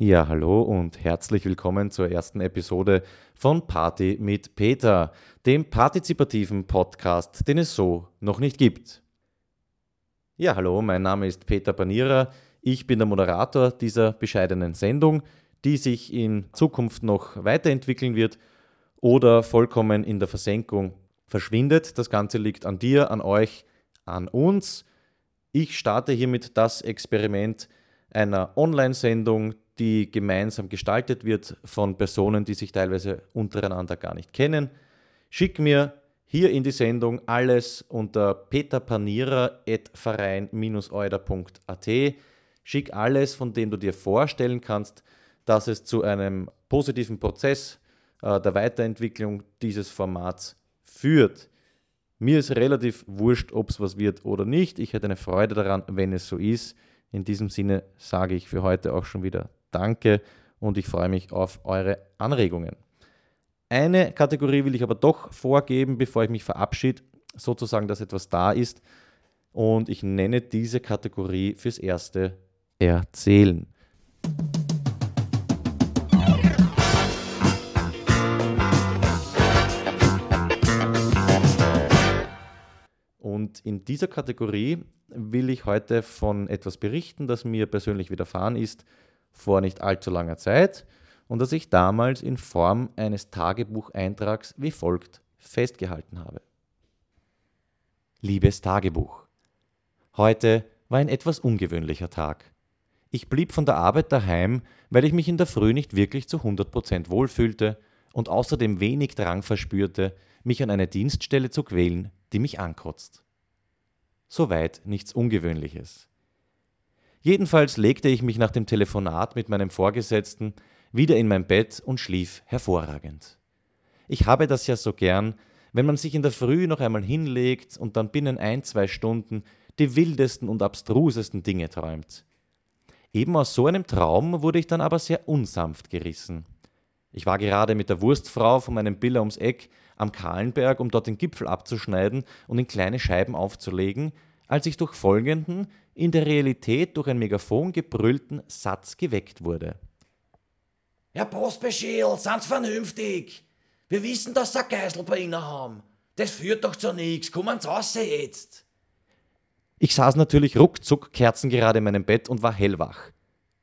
Ja, hallo und herzlich willkommen zur ersten Episode von Party mit Peter, dem partizipativen Podcast, den es so noch nicht gibt. Ja, hallo, mein Name ist Peter Panierer. Ich bin der Moderator dieser bescheidenen Sendung, die sich in Zukunft noch weiterentwickeln wird oder vollkommen in der Versenkung verschwindet. Das Ganze liegt an dir, an euch, an uns. Ich starte hiermit das Experiment einer Online-Sendung, die gemeinsam gestaltet wird von Personen, die sich teilweise untereinander gar nicht kennen. Schick mir hier in die Sendung alles unter peterpanierer.verein-euder.at. Schick alles, von dem du dir vorstellen kannst, dass es zu einem positiven Prozess äh, der Weiterentwicklung dieses Formats führt. Mir ist relativ wurscht, ob es was wird oder nicht. Ich hätte eine Freude daran, wenn es so ist. In diesem Sinne sage ich für heute auch schon wieder Danke und ich freue mich auf eure Anregungen. Eine Kategorie will ich aber doch vorgeben, bevor ich mich verabschiede, sozusagen, dass etwas da ist. Und ich nenne diese Kategorie fürs Erste Erzählen. Und in dieser Kategorie will ich heute von etwas berichten, das mir persönlich widerfahren ist vor nicht allzu langer Zeit und das ich damals in Form eines Tagebucheintrags wie folgt festgehalten habe. Liebes Tagebuch, heute war ein etwas ungewöhnlicher Tag. Ich blieb von der Arbeit daheim, weil ich mich in der Früh nicht wirklich zu 100% wohlfühlte und außerdem wenig Drang verspürte, mich an eine Dienststelle zu quälen, die mich ankotzt. Soweit nichts Ungewöhnliches. Jedenfalls legte ich mich nach dem Telefonat mit meinem Vorgesetzten wieder in mein Bett und schlief hervorragend. Ich habe das ja so gern, wenn man sich in der Früh noch einmal hinlegt und dann binnen ein, zwei Stunden die wildesten und abstrusesten Dinge träumt. Eben aus so einem Traum wurde ich dann aber sehr unsanft gerissen. Ich war gerade mit der Wurstfrau von meinem Biller ums Eck am Kahlenberg, um dort den Gipfel abzuschneiden und in kleine Scheiben aufzulegen, als ich durch folgenden, in der Realität durch ein Megafon gebrüllten Satz geweckt wurde. Herr Postbefehl, sind's vernünftig? Wir wissen, dass Sie Geisel bei Ihnen haben. Das führt doch zu nichts. Kommen Sie raus jetzt. Ich saß natürlich ruckzuck kerzengerade in meinem Bett und war hellwach.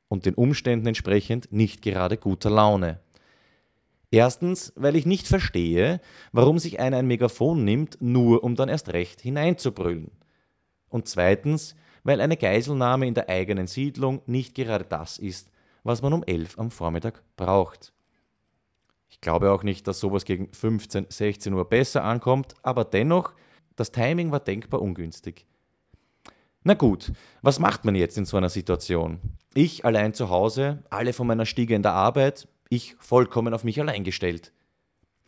Und den Umständen entsprechend nicht gerade guter Laune. Erstens, weil ich nicht verstehe, warum sich einer ein Megafon nimmt, nur um dann erst recht hineinzubrüllen. Und zweitens, weil eine Geiselnahme in der eigenen Siedlung nicht gerade das ist, was man um 11 am Vormittag braucht. Ich glaube auch nicht, dass sowas gegen 15, 16 Uhr besser ankommt, aber dennoch, das Timing war denkbar ungünstig. Na gut, was macht man jetzt in so einer Situation? Ich allein zu Hause, alle von meiner Stiege in der Arbeit, ich vollkommen auf mich allein gestellt.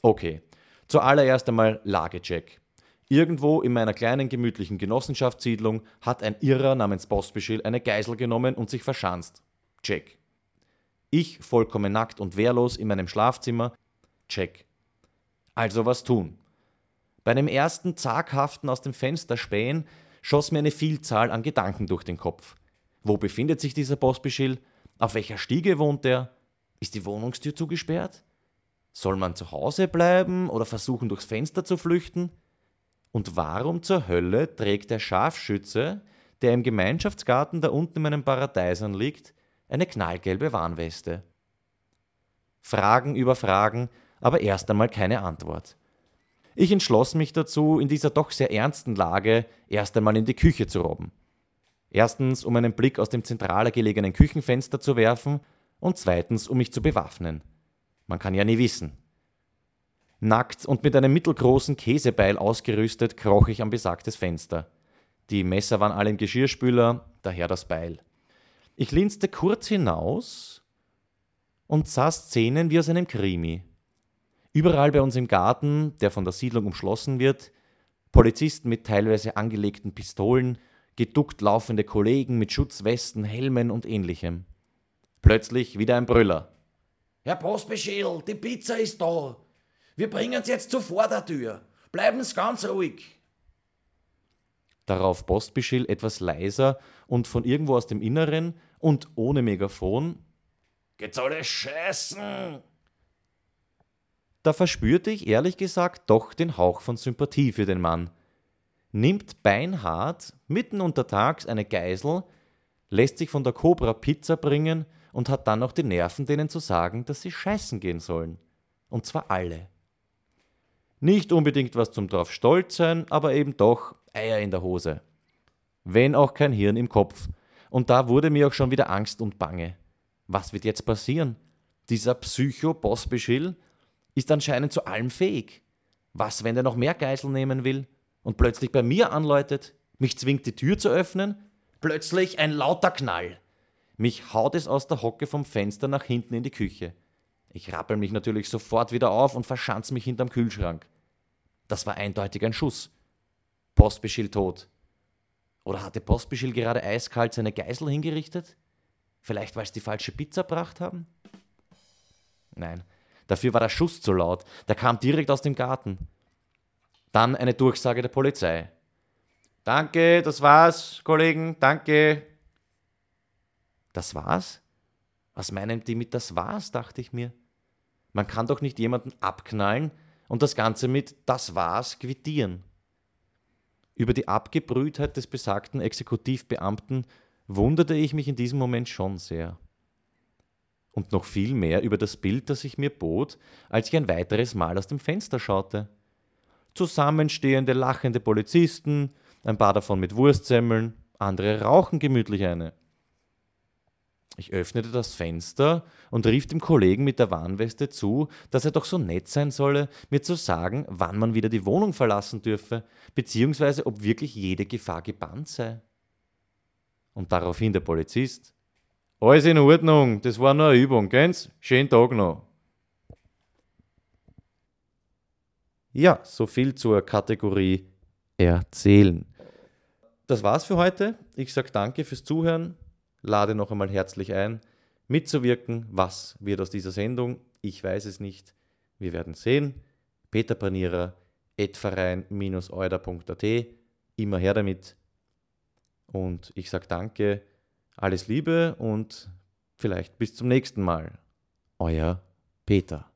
Okay, zuallererst einmal Lagecheck. Irgendwo in meiner kleinen gemütlichen Genossenschaftssiedlung hat ein Irrer namens Postbeschill eine Geisel genommen und sich verschanzt. Check. Ich vollkommen nackt und wehrlos in meinem Schlafzimmer. Check. Also was tun? Bei einem ersten zaghaften aus dem Fenster spähen schoss mir eine Vielzahl an Gedanken durch den Kopf. Wo befindet sich dieser Postbeschill? Auf welcher Stiege wohnt er? Ist die Wohnungstür zugesperrt? Soll man zu Hause bleiben oder versuchen, durchs Fenster zu flüchten? Und warum zur Hölle trägt der Scharfschütze, der im Gemeinschaftsgarten da unten in meinem Paradeisern liegt, eine knallgelbe Warnweste? Fragen über Fragen, aber erst einmal keine Antwort. Ich entschloss mich dazu, in dieser doch sehr ernsten Lage erst einmal in die Küche zu robben. Erstens, um einen Blick aus dem zentraler gelegenen Küchenfenster zu werfen und zweitens, um mich zu bewaffnen. Man kann ja nie wissen. Nackt und mit einem mittelgroßen Käsebeil ausgerüstet kroch ich am besagtes Fenster. Die Messer waren alle im Geschirrspüler, daher das Beil. Ich linste kurz hinaus und sah Szenen wie aus einem Krimi. Überall bei uns im Garten, der von der Siedlung umschlossen wird, Polizisten mit teilweise angelegten Pistolen, geduckt laufende Kollegen mit Schutzwesten, Helmen und ähnlichem. Plötzlich wieder ein Brüller. Herr Postbefehl, die Pizza ist da. Wir bringen Sie jetzt zur Vordertür. Bleiben Sie ganz ruhig. Darauf Postbeschill etwas leiser und von irgendwo aus dem Inneren und ohne Megafon. Geht's alle scheißen? Da verspürte ich ehrlich gesagt doch den Hauch von Sympathie für den Mann. Nimmt beinhart mitten untertags eine Geisel, lässt sich von der Cobra Pizza bringen und hat dann noch die Nerven, denen zu sagen, dass sie scheißen gehen sollen. Und zwar alle. Nicht unbedingt was zum drauf stolz sein, aber eben doch Eier in der Hose. Wenn auch kein Hirn im Kopf. Und da wurde mir auch schon wieder Angst und Bange. Was wird jetzt passieren? Dieser Psycho-Bossbeschill ist anscheinend zu allem fähig. Was, wenn er noch mehr Geisel nehmen will und plötzlich bei mir anläutet, mich zwingt, die Tür zu öffnen? Plötzlich ein lauter Knall. Mich haut es aus der Hocke vom Fenster nach hinten in die Küche. Ich rappel mich natürlich sofort wieder auf und verschanz mich hinterm Kühlschrank. Das war eindeutig ein Schuss. Postbeschill tot. Oder hatte Postbeschill gerade eiskalt seine Geisel hingerichtet? Vielleicht, weil sie die falsche Pizza gebracht haben? Nein, dafür war der Schuss zu laut. Der kam direkt aus dem Garten. Dann eine Durchsage der Polizei. Danke, das war's, Kollegen, danke. Das war's? Was meinen die mit das war's, dachte ich mir. Man kann doch nicht jemanden abknallen und das Ganze mit das war's quittieren. Über die Abgebrühtheit des besagten Exekutivbeamten wunderte ich mich in diesem Moment schon sehr. Und noch viel mehr über das Bild, das sich mir bot, als ich ein weiteres Mal aus dem Fenster schaute. Zusammenstehende, lachende Polizisten, ein paar davon mit Wurstsemmeln, andere rauchen gemütlich eine. Ich öffnete das Fenster und rief dem Kollegen mit der Warnweste zu, dass er doch so nett sein solle, mir zu sagen, wann man wieder die Wohnung verlassen dürfe, beziehungsweise ob wirklich jede Gefahr gebannt sei. Und daraufhin der Polizist. Alles in Ordnung, das war nur eine Übung, gell's? Schönen Tag noch. Ja, so viel zur Kategorie Erzählen. Das war's für heute. Ich sage danke fürs Zuhören lade noch einmal herzlich ein, mitzuwirken. Was wird aus dieser Sendung? Ich weiß es nicht. Wir werden sehen. Peter Panierer, etverein-euder.at. Immer her damit. Und ich sage danke, alles Liebe und vielleicht bis zum nächsten Mal. Euer Peter.